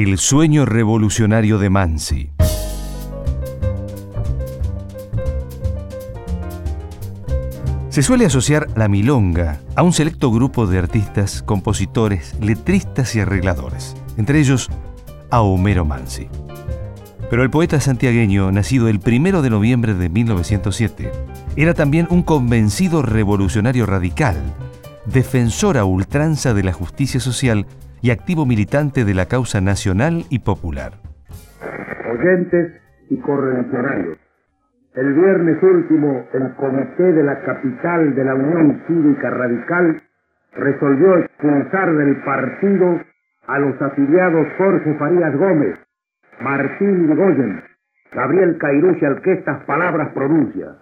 El sueño revolucionario de Mansi. Se suele asociar la milonga a un selecto grupo de artistas, compositores, letristas y arregladores, entre ellos a Homero Mansi. Pero el poeta santiagueño, nacido el 1 de noviembre de 1907, era también un convencido revolucionario radical, defensor a ultranza de la justicia social y activo militante de la causa nacional y popular. Oyentes y correligionarios, el viernes último el comité de la capital de la Unión Cívica Radical resolvió expulsar del partido a los afiliados Jorge Farías Gómez, Martín Goyen, Gabriel Cairucci al que estas palabras pronuncia.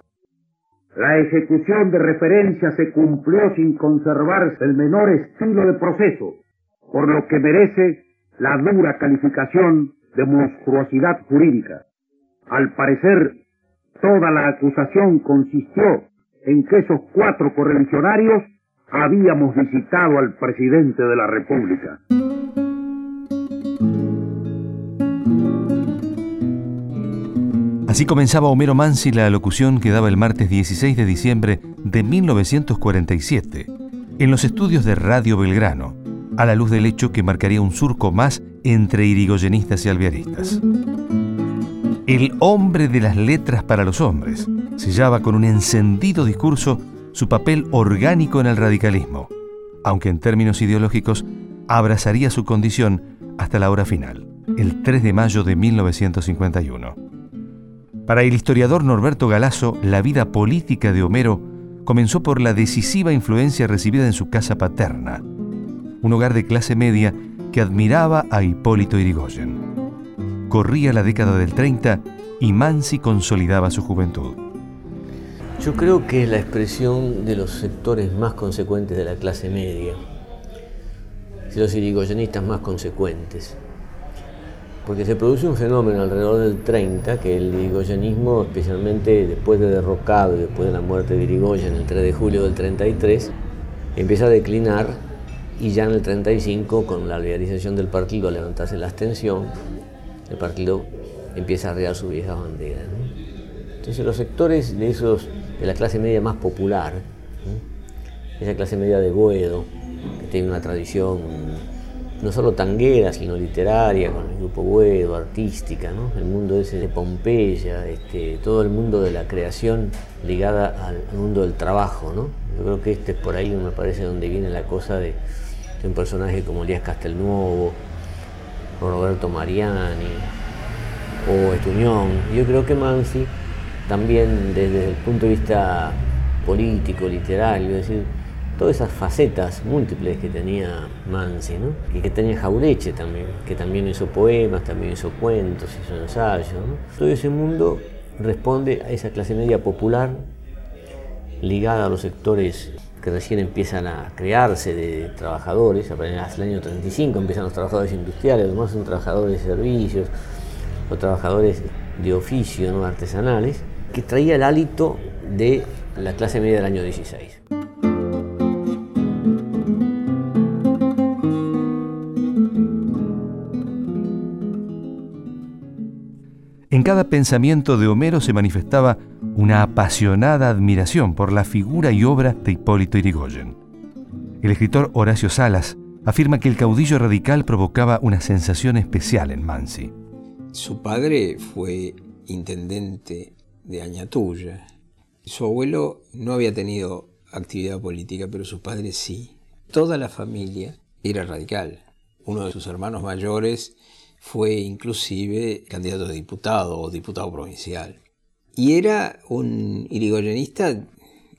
La ejecución de referencia se cumplió sin conservarse el menor estilo de proceso, por lo que merece la dura calificación de monstruosidad jurídica. Al parecer, toda la acusación consistió en que esos cuatro correligionarios habíamos visitado al presidente de la República. Así comenzaba Homero Mansi la alocución que daba el martes 16 de diciembre de 1947 en los estudios de Radio Belgrano, a la luz del hecho que marcaría un surco más entre irigoyenistas y alvearistas. El hombre de las letras para los hombres sellaba con un encendido discurso su papel orgánico en el radicalismo, aunque en términos ideológicos abrazaría su condición hasta la hora final, el 3 de mayo de 1951. Para el historiador Norberto Galazo, la vida política de Homero comenzó por la decisiva influencia recibida en su casa paterna, un hogar de clase media que admiraba a Hipólito Irigoyen. Corría la década del 30 y Mansi consolidaba su juventud. Yo creo que es la expresión de los sectores más consecuentes de la clase media, de los irigoyenistas más consecuentes porque se produce un fenómeno alrededor del 30, que el irigoyenismo, especialmente después de derrocado y después de la muerte de Irigoyen el 3 de julio del 33, empieza a declinar y ya en el 35, con la liberalización del partido, levantarse la abstención, el partido empieza a arrear su vieja bandera. Entonces los sectores de esos, de la clase media más popular, esa clase media de Boedo, que tiene una tradición no solo tanguera, sino literaria, con el grupo Buedo, artística, ¿no? el mundo ese de Pompeya, este, todo el mundo de la creación ligada al, mundo del trabajo. ¿no? Yo creo que este es por ahí, me parece, donde viene la cosa de, un personaje como Elías Castelnuovo, Roberto Mariani, o Estuñón. Yo creo que Mansi también desde el punto de vista político, literario, es decir, todas esas facetas múltiples que tenía Mansi, ¿no? y que tenía Jaureche también, que también hizo poemas, también hizo cuentos, hizo ensayos. Todo ese mundo responde a esa clase media popular ligada a los sectores que recién empiezan a crearse de trabajadores, hasta el año 35 empiezan los trabajadores industriales, además son trabajadores de servicios o trabajadores de oficio, ¿no? artesanales, que traía el hálito de la clase media del año 16. En cada pensamiento de Homero se manifestaba una apasionada admiración por la figura y obra de Hipólito Yrigoyen. El escritor Horacio Salas afirma que el caudillo radical provocaba una sensación especial en Mansi. Su padre fue intendente de Añatuya. Su abuelo no había tenido actividad política, pero su padre sí. Toda la familia era radical. Uno de sus hermanos mayores fue inclusive candidato a diputado o diputado provincial. Y era un irigoyenista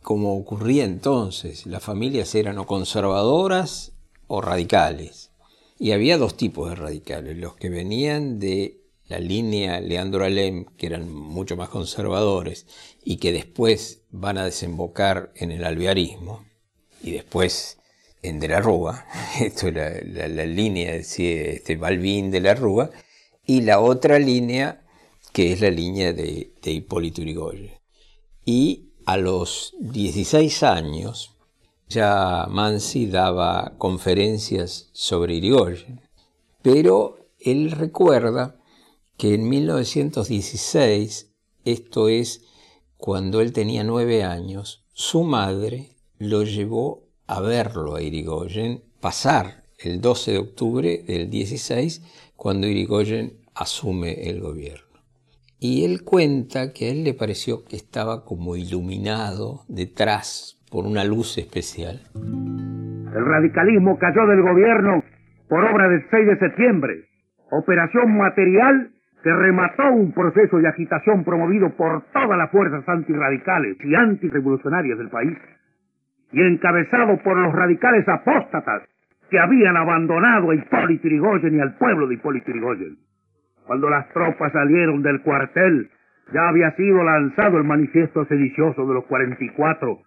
como ocurría entonces. Las familias eran o conservadoras o radicales. Y había dos tipos de radicales, los que venían de la línea Leandro Alem, que eran mucho más conservadores y que después van a desembocar en el alvearismo, y después en De la Rúa, esto es la, línea de este Balbín de la Rúa, y la otra línea que es la línea de, Hipólito Yrigoyen. Y a los 16 años ya Mansi daba conferencias sobre Irigoyen, pero Él recuerda que en 1916, esto es cuando él tenía nueve años, su madre lo llevó a verlo a Irigoyen pasar el 12 de octubre del 16, cuando Irigoyen asume el gobierno. Y él cuenta que a él le pareció que estaba como iluminado detrás por una luz especial. El radicalismo cayó del gobierno por obra del 6 de septiembre, operación material que remató un proceso de agitación promovido por todas las fuerzas antirradicales y antirrevolucionarias del país, y encabezado por los radicales apóstatas que habían abandonado a Hipólito Yrigoyen y al pueblo de Hipólito Yrigoyen. Cuando las tropas salieron del cuartel, ya había sido lanzado el manifiesto sedicioso de los 44,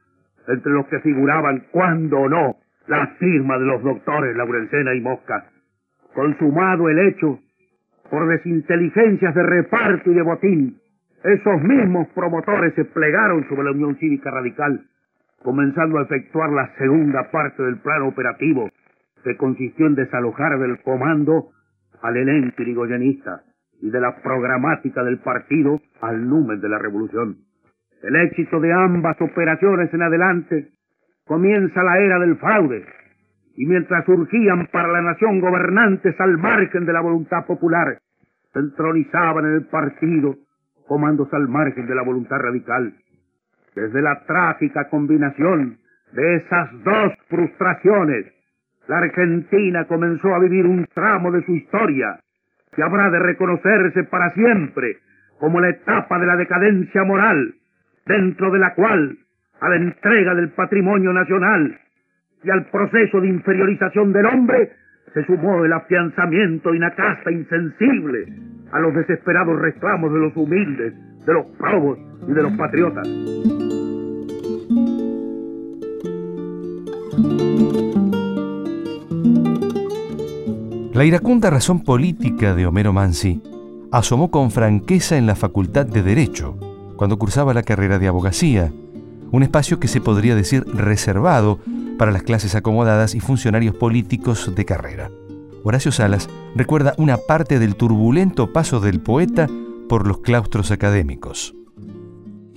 entre los que figuraban, cuando no, la firma de los doctores Laurencena y Mosca. Consumado el hecho, por desinteligencias de reparto y de botín, esos mismos promotores se plegaron sobre la Unión Cívica Radical, comenzando a efectuar la segunda parte del plan operativo, que consistió en desalojar del comando al elenco irigoyenista y de la programática del partido al numen de la revolución. El éxito de ambas operaciones en adelante comienza la era del fraude, y mientras surgían para la nación gobernantes al margen de la voluntad popular, se entronizaban en el partido comandos al margen de la voluntad radical. Desde la trágica combinación de esas dos frustraciones, la Argentina comenzó a vivir un tramo de su historia que habrá de reconocerse para siempre como la etapa de la decadencia moral, dentro de la cual a la entrega del patrimonio nacional y al proceso de inferiorización del hombre se sumó el afianzamiento y una casta insensible a los desesperados reclamos de los humildes, de los probos y de los patriotas. La iracunda razón política de Homero Mansi asomó con franqueza en la Facultad de Derecho, cuando cursaba la carrera de abogacía, un espacio que se podría decir reservado para las clases acomodadas y funcionarios políticos de carrera. Horacio Salas recuerda una parte del turbulento paso del poeta por los claustros académicos.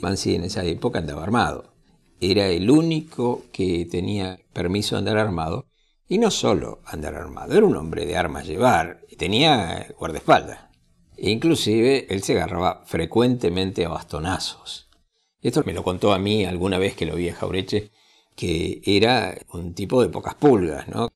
Mansi en esa época andaba armado. Era el único que tenía permiso de andar armado. Y no solo andar armado, era un hombre de armas llevar y tenía guardaespaldas. Inclusive él se agarraba frecuentemente a bastonazos. Esto me lo contó a mí alguna vez que lo vi a Jaureche, que era un tipo de pocas pulgas, ¿no?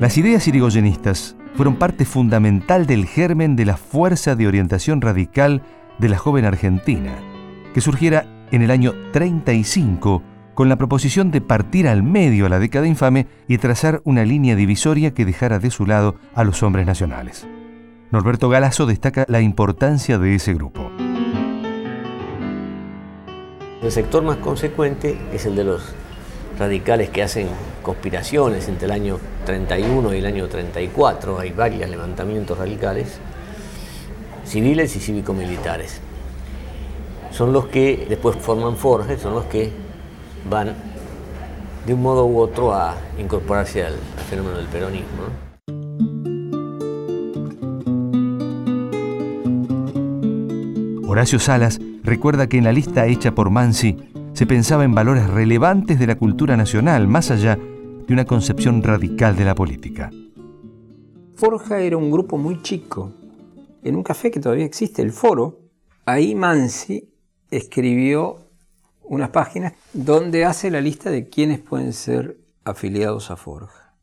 Las ideas irigoyenistas fueron parte fundamental del germen de la fuerza de orientación radical de la joven argentina, que surgiera en el año 35 con la proposición de partir al medio a la década infame y trazar una línea divisoria que dejara de su lado a los hombres nacionales. Norberto Galazo destaca la importancia de ese grupo. El sector más consecuente es el de los radicales que hacen conspiraciones entre el año 31 y el año 34. Hay varios levantamientos radicales, civiles y cívico-militares. Son los que después forman Forge, son los que van de un modo u otro a incorporarse al, fenómeno del peronismo. Horacio Salas recuerda que en la lista hecha por Mansi se pensaba en valores relevantes de la cultura nacional, más allá de una concepción radical de la política. Forja era un grupo muy chico. En un café que todavía existe, el Foro, ahí Mansi escribió unas páginas donde hace la lista de quienes pueden ser afiliados a Forja.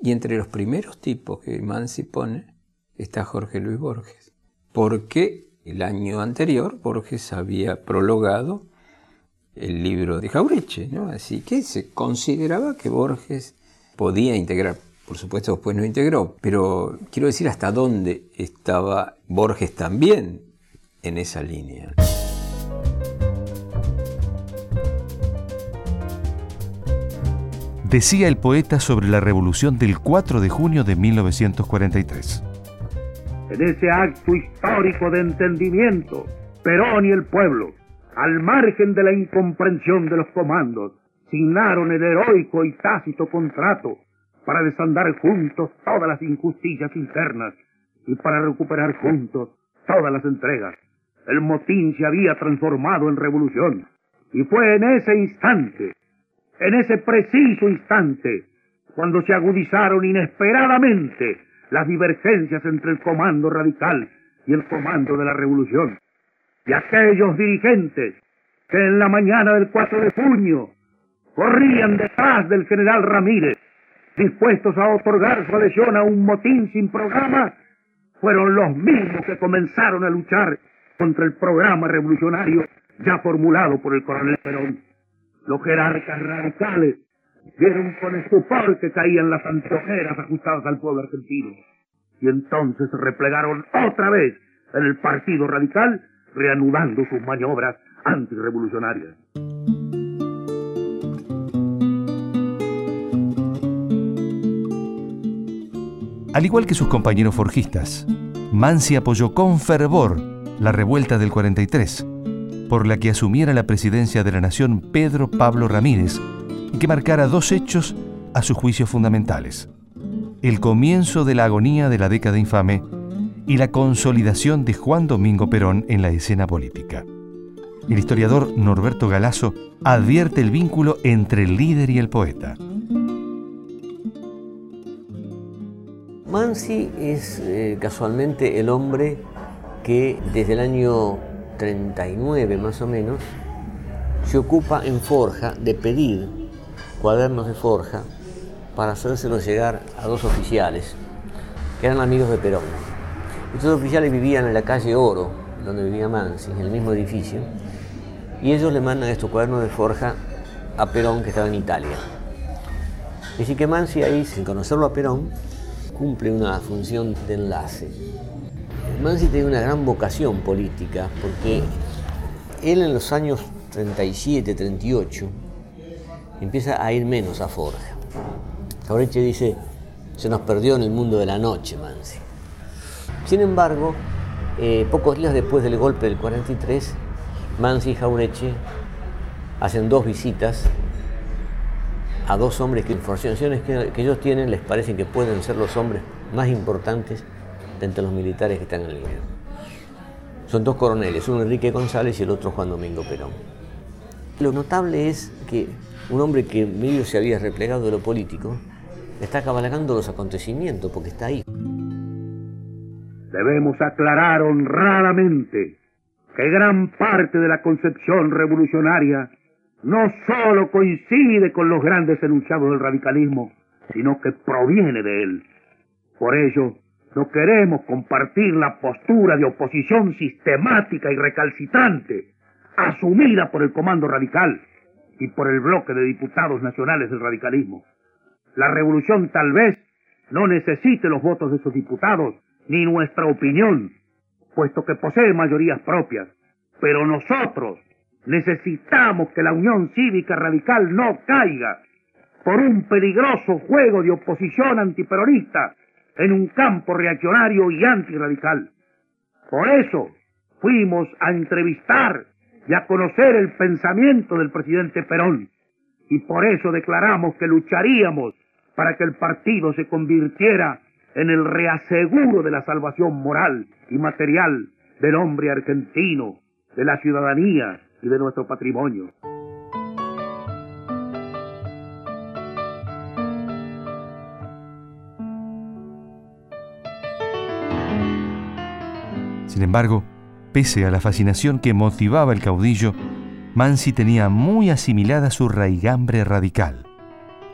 Y entre los primeros tipos que Mansi pone está Jorge Luis Borges, porque el año anterior Borges había prologado el libro de Jaureche, ¿no? así que se consideraba que Borges podía integrar. Por supuesto, después no integró, pero quiero decir hasta dónde estaba Borges también en esa línea. decía el poeta sobre la revolución del 4 de junio de 1943. En ese acto histórico de entendimiento Perón y el pueblo, al margen de la incomprensión de los comandos, signaron el heroico y tácito contrato para desandar juntos todas las injusticias internas y para recuperar juntos todas las entregas. El motín se había transformado en revolución y fue en ese instante, en ese preciso instante, cuando se agudizaron inesperadamente las divergencias entre el comando radical y el comando de la revolución. Y aquellos dirigentes que en la mañana del 4 de junio corrían detrás del general Ramírez, dispuestos a otorgar su adhesión a un motín sin programa, fueron los mismos que comenzaron a luchar contra el programa revolucionario ya formulado por el coronel Perón. Los jerarcas radicales vieron con estupor que caían las anteojeras ajustadas al pueblo argentino. Y entonces se replegaron otra vez en el Partido Radical, reanudando sus maniobras antirrevolucionarias. Al igual que sus compañeros forjistas, Mansi apoyó con fervor la revuelta del 43, por la que asumiera la presidencia de la nación Pedro Pablo Ramírez y que marcara dos hechos a sus juicios fundamentales. El comienzo de la agonía de la década infame y la consolidación de Juan Domingo Perón en la escena política. El historiador Norberto Galazo advierte el vínculo entre el líder y el poeta. Mansi es eh, casualmente el hombre que desde el año 39 más o menos se ocupa en Forja de pedir cuadernos de Forja para hacérselos llegar a dos oficiales que eran amigos de Perón. Estos oficiales vivían en la calle Oro, donde vivía Mansi, en el mismo edificio, y ellos le mandan estos cuadernos de Forja a Perón que estaba en Italia. Así que Mansi ahí, sin conocerlo a Perón, cumple una función de enlace. Mansi tiene una gran vocación política porque él en los años 37, 38 empieza a ir menos a Forja. Jaureche dice, se nos perdió en el mundo de la noche Mansi. Sin embargo, eh, pocos días después del golpe del 43, Mansi y Jaureche hacen dos visitas a dos hombres que informaciones que, que, ellos tienen les parecen que pueden ser los hombres más importantes de entre los militares que están en el. Son dos coroneles, uno Enrique González y el otro Juan Domingo Perón. Lo notable es que un hombre que medio se había replegado de lo político está cabalgando los acontecimientos porque está ahí. Debemos aclarar honradamente que gran parte de la concepción revolucionaria no solo coincide con los grandes enunciados del radicalismo, sino que proviene de él. Por ello, no queremos compartir la postura de oposición sistemática y recalcitrante asumida por el Comando Radical y por el bloque de diputados nacionales del radicalismo. La revolución tal vez no necesite los votos de esos diputados ni nuestra opinión, puesto que posee mayorías propias, pero nosotros necesitamos que la Unión Cívica Radical no caiga por un peligroso juego de oposición antiperonista en un campo reaccionario y antirradical. Por eso fuimos a entrevistar y a conocer el pensamiento del presidente Perón. Y por eso declaramos que lucharíamos para que el partido se convirtiera en el reaseguro de la salvación moral y material del hombre argentino, de la ciudadanía y de nuestro patrimonio. Sin embargo, pese a la fascinación que motivaba el caudillo, Mansi tenía muy asimilada su raigambre radical.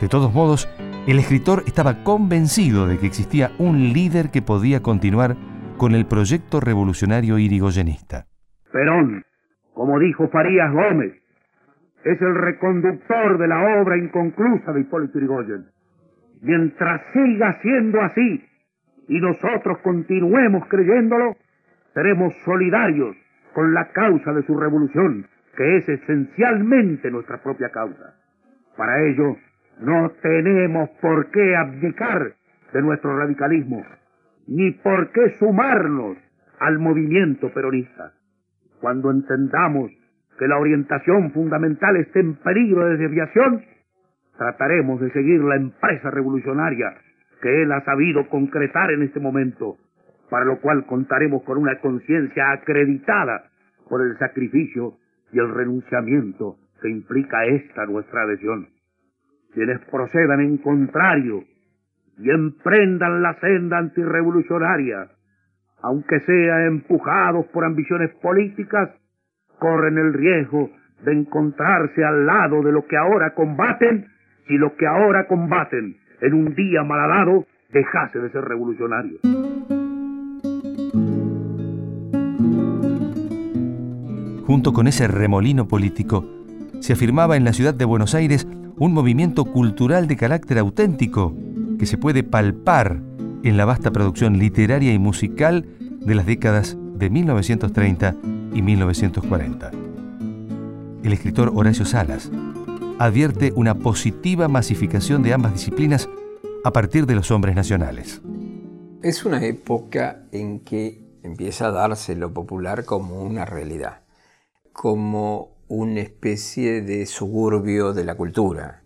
De todos modos, el escritor estaba convencido de que existía un líder que podía continuar con el proyecto revolucionario irigoyenista. Perón, como dijo Farías Gómez, es el reconductor de la obra inconclusa de Hipólito Yrigoyen. Mientras siga siendo así y nosotros continuemos creyéndolo, seremos solidarios con la causa de su revolución, que es esencialmente nuestra propia causa. Para ello, no tenemos por qué abdicar de nuestro radicalismo, ni por qué sumarnos al movimiento peronista. Cuando entendamos que la orientación fundamental está en peligro de desviación, trataremos de seguir la empresa revolucionaria que él ha sabido concretar en este momento, para lo cual contaremos con una conciencia acreditada por el sacrificio y el renunciamiento que implica esta nuestra adhesión. Quienes procedan en contrario y emprendan la senda antirrevolucionaria, aunque sea empujados por ambiciones políticas, corren el riesgo de encontrarse al lado de lo que ahora combaten si lo que ahora combaten en un día malhadado dejase de ser revolucionario. Junto con ese remolino político, se afirmaba en la ciudad de Buenos Aires un movimiento cultural de carácter auténtico que se puede palpar en la vasta producción literaria y musical de las décadas de 1930 y 1940. El escritor Horacio Salas advierte una positiva masificación de ambas disciplinas a partir de los hombres nacionales. Es una época en que empieza a darse lo popular como una realidad, como una especie de suburbio de la cultura.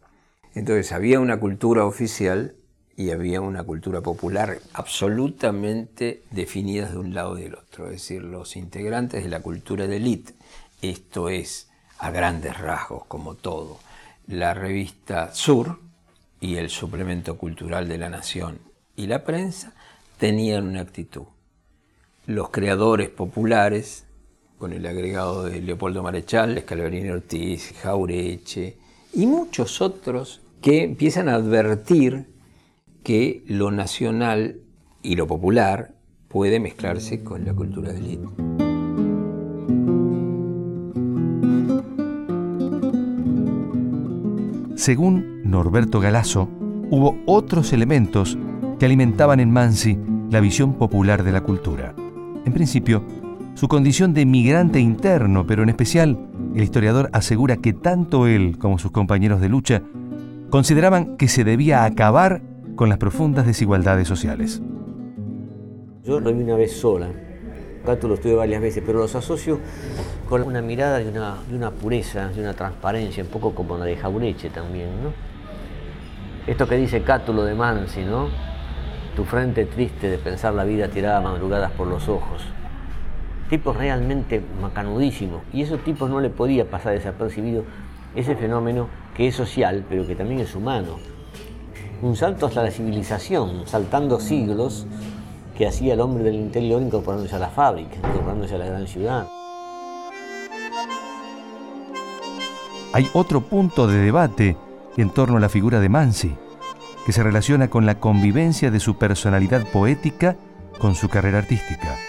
Entonces había una cultura oficial y había una cultura popular absolutamente definidas de un lado y del otro, es decir, los integrantes de la cultura de élite, esto es, a grandes rasgos, como todo, la revista Sur y el suplemento cultural de la Nación y la prensa tenían una actitud. Los creadores populares con el agregado de Leopoldo Marechal, Scalabrini Ortiz, Jaureche y muchos otros que empiezan a advertir que lo nacional y lo popular puede mezclarse con la cultura del élite. Según Norberto Galasso, hubo otros elementos que alimentaban en Mansi la visión popular de la cultura. En principio, su condición de migrante interno, pero en especial el historiador asegura que tanto él como sus compañeros de lucha consideraban que se debía acabar con las profundas desigualdades sociales. Yo lo vi una vez sola, Gato lo estuve varias veces, pero los asocio con una mirada de una, pureza, de una transparencia, un poco como la de Jaureche también, ¿no? Esto que dice Cátulo de Mansi, ¿no? Tu frente triste de pensar la vida tirada madrugadas por los ojos tipos realmente macanudísimos. Y esos tipos no le podía pasar desapercibido ese fenómeno que es social, pero que también es humano. Un salto hasta la civilización, saltando siglos que hacía el hombre del interior incorporándose a la fábrica, incorporándose a la gran ciudad. Hay otro punto de debate en torno a la figura de Mansi, que se relaciona con la convivencia de su personalidad poética con su carrera artística.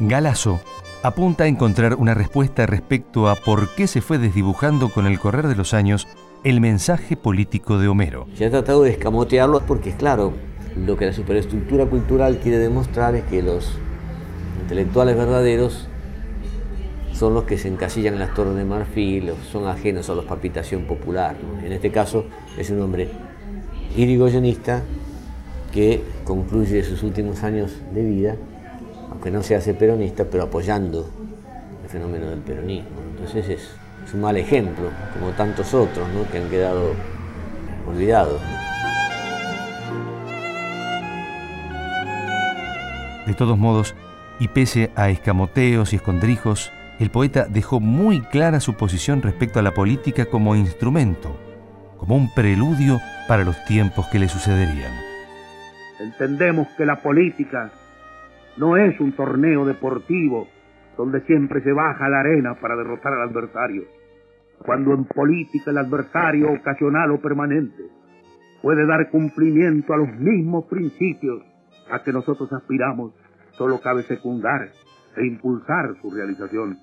Galasso apunta a encontrar una respuesta respecto a por qué se fue desdibujando con el correr de los años el mensaje político de Homero. Se ha tratado de escamotearlo porque, claro, lo que la superestructura cultural quiere demostrar es que los intelectuales verdaderos son los que se encasillan en las torres de marfil, son ajenos a la palpitación popular. En este caso es un hombre irigoyenista que concluye sus últimos años de vida aunque no se hace peronista, pero apoyando el fenómeno del peronismo. Entonces es, un mal ejemplo, como tantos otros que han quedado olvidados. De todos modos, y pese a escamoteos y escondrijos, el poeta dejó muy clara su posición respecto a la política como instrumento, como un preludio para los tiempos que le sucederían. Entendemos que la política no es un torneo deportivo donde siempre se baja la arena para derrotar al adversario. Cuando en política el adversario ocasional o permanente puede dar cumplimiento a los mismos principios a que nosotros aspiramos, solo cabe secundar e impulsar su realización.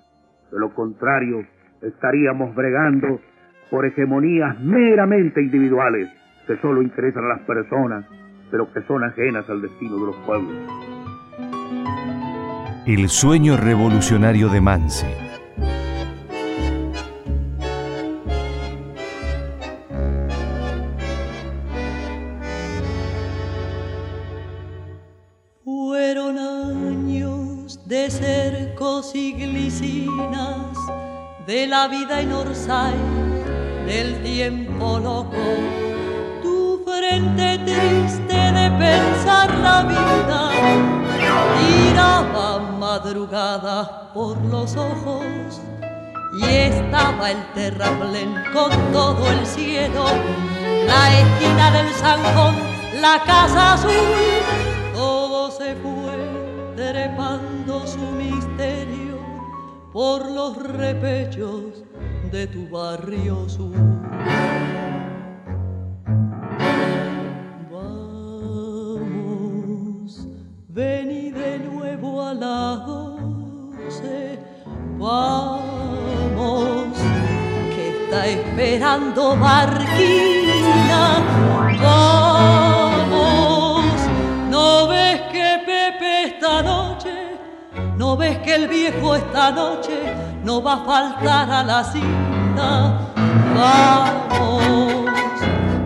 De lo contrario, estaríamos bregando por hegemonías meramente individuales que solo interesan a las personas, pero que son ajenas al destino de los pueblos. El sueño revolucionario de Mansi. Fueron años de cercos y glicinas de la vida en Orsay, del tiempo loco, tu frente triste de pensar la vida, tiraba madrugada por los ojos y estaba el terraplén con todo el cielo, la esquina del zanjón, la casa azul, todo se fue trepando su misterio por los repechos de tu barrio sur. Vamos, que está esperando Barquina, vamos, no ves que Pepe esta noche, no ves que el viejo esta noche no va a faltar a la cita, vamos,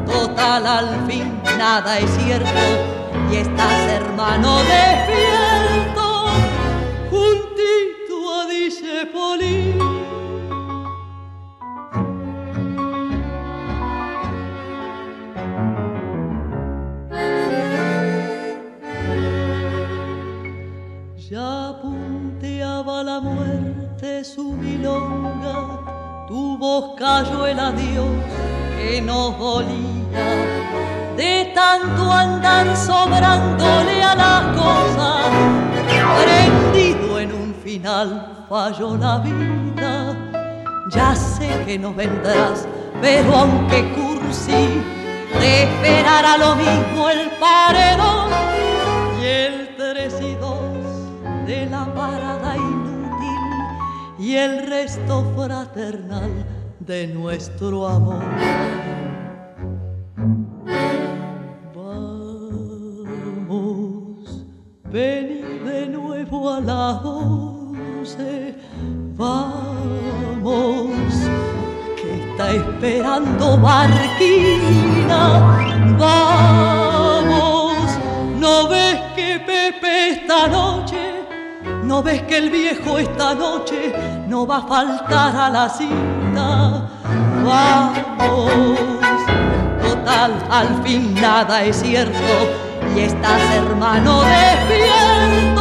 total al fin nada es cierto y estás hermano despierto sobrándole a las cosas, prendido en un final falló la vida. Ya sé que no vendrás, pero aunque cursi, te esperará lo mismo el paredón y el tres y dos de la parada inútil y el resto fraternal de nuestro amor. Vamos, vení de nuevo a las doce, vamos, que está esperando Barquina, vamos, no ves que Pepe esta noche, no ves que el viejo esta noche no va a faltar a la cita, vamos total, al fin nada es cierto y estás hermano despierto,